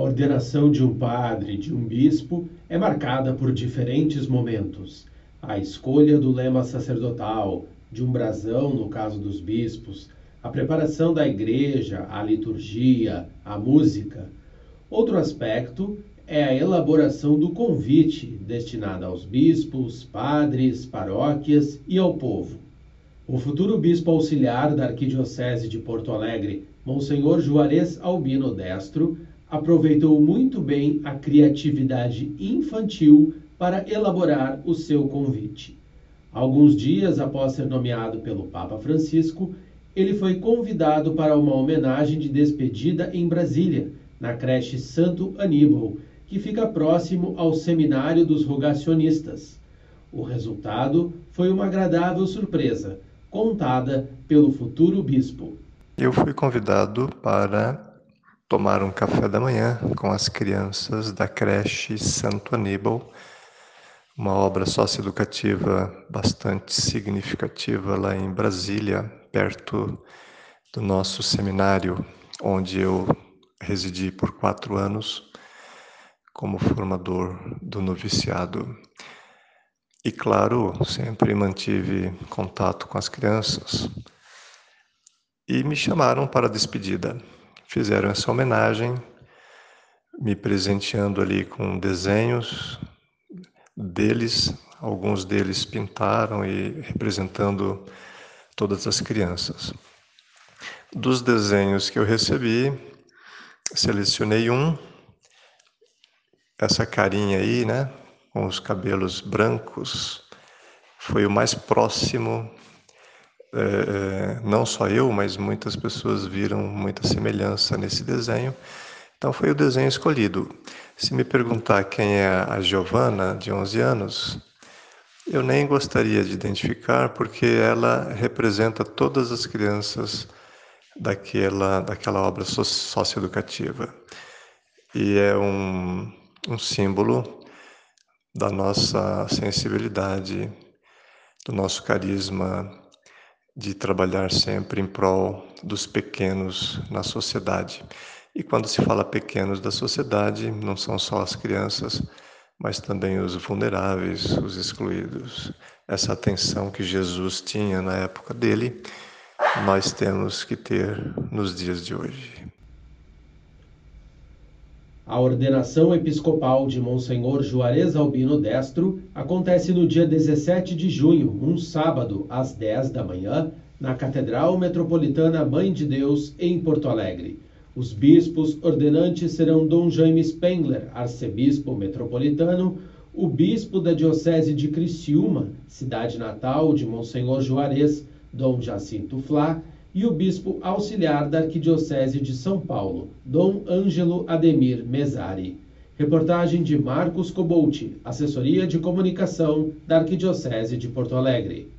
A ordenação de um padre, de um bispo, é marcada por diferentes momentos. A escolha do lema sacerdotal, de um brasão, no caso dos bispos, a preparação da igreja, a liturgia, a música. Outro aspecto é a elaboração do convite destinado aos bispos, padres, paróquias e ao povo. O futuro bispo auxiliar da Arquidiocese de Porto Alegre, Monsenhor Juarez Albino Destro, aproveitou muito bem a criatividade infantil para elaborar o seu convite. Alguns dias após ser nomeado pelo Papa Francisco, ele foi convidado para uma homenagem de despedida em Brasília, na creche Santo Aníbal, que fica próximo ao Seminário dos Rogacionistas. O resultado foi uma agradável surpresa, contada pelo futuro bispo. Eu fui convidado para tomar um café da manhã com as crianças da creche Santo Aníbal, uma obra socioeducativa bastante significativa lá em Brasília, perto do nosso seminário, onde eu residi por quatro anos como formador do noviciado. E, claro, sempre mantive contato com as crianças. E me chamaram para a despedida fizeram essa homenagem, me presenteando ali com desenhos deles, alguns deles pintaram e representando todas as crianças. Dos desenhos que eu recebi, selecionei um, essa carinha aí, né, com os cabelos brancos, foi o mais próximo é, não só eu, mas muitas pessoas viram muita semelhança nesse desenho. Então foi o desenho escolhido. Se me perguntar quem é a Giovana, de 11 anos, eu nem gostaria de identificar, porque ela representa todas as crianças daquela, daquela obra socioeducativa. E é um, um símbolo da nossa sensibilidade, do nosso carisma de trabalhar sempre em prol dos pequenos na sociedade. E quando se fala pequenos da sociedade, não são só as crianças, mas também os vulneráveis, os excluídos. Essa atenção que Jesus tinha na época dele, nós temos que ter nos dias de hoje. A ordenação episcopal de Monsenhor Juarez Albino Destro acontece no dia 17 de junho, um sábado, às 10 da manhã, na Catedral Metropolitana Mãe de Deus, em Porto Alegre. Os bispos ordenantes serão Dom Jaime Spengler, arcebispo metropolitano, o bispo da Diocese de Criciúma, cidade natal de Monsenhor Juarez, Dom Jacinto Flá, e o bispo auxiliar da Arquidiocese de São Paulo, Dom Ângelo Ademir Mesari. Reportagem de Marcos Cobolti, Assessoria de Comunicação da Arquidiocese de Porto Alegre.